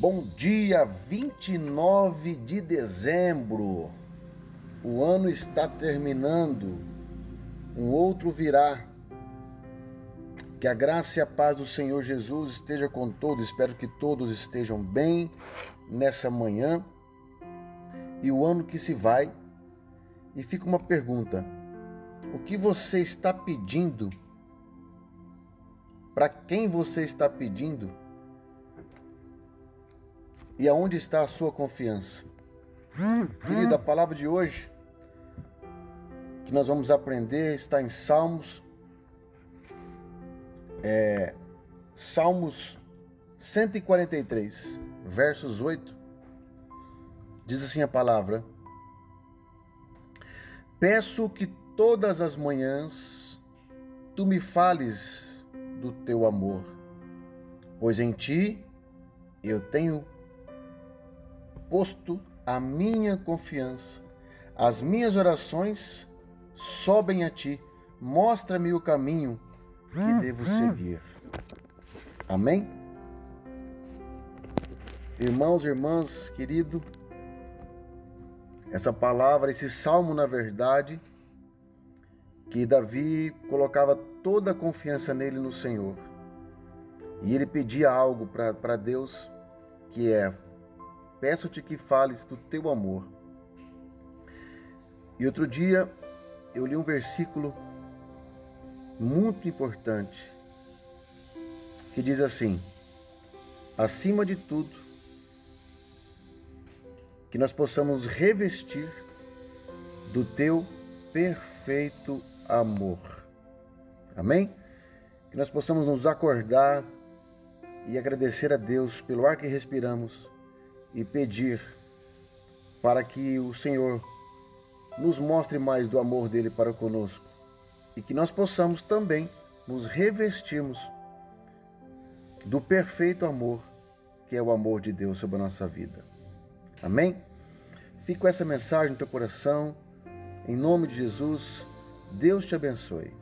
Bom dia, 29 de dezembro. O ano está terminando, um outro virá. Que a graça e a paz do Senhor Jesus esteja com todos. Espero que todos estejam bem nessa manhã. E o ano que se vai. E fica uma pergunta: o que você está pedindo? Para quem você está pedindo? E aonde está a sua confiança? Querido, a palavra de hoje que nós vamos aprender está em Salmos, é, Salmos 143, versos 8. Diz assim a palavra: Peço que todas as manhãs tu me fales do teu amor, pois em ti eu tenho posto a minha confiança. As minhas orações sobem a ti. Mostra-me o caminho que devo seguir. Amém? Irmãos e irmãs, querido, essa palavra, esse salmo, na verdade, que Davi colocava toda a confiança nele no Senhor. E ele pedia algo para Deus, que é peço-te que fales do teu amor. E outro dia eu li um versículo muito importante que diz assim: acima de tudo, que nós possamos revestir do teu perfeito amor. Amém? Que nós possamos nos acordar e agradecer a Deus pelo ar que respiramos e pedir para que o Senhor nos mostre mais do amor dele para conosco e que nós possamos também nos revestirmos do perfeito amor que é o amor de Deus sobre a nossa vida. Amém? Fique com essa mensagem no teu coração. Em nome de Jesus, Deus te abençoe.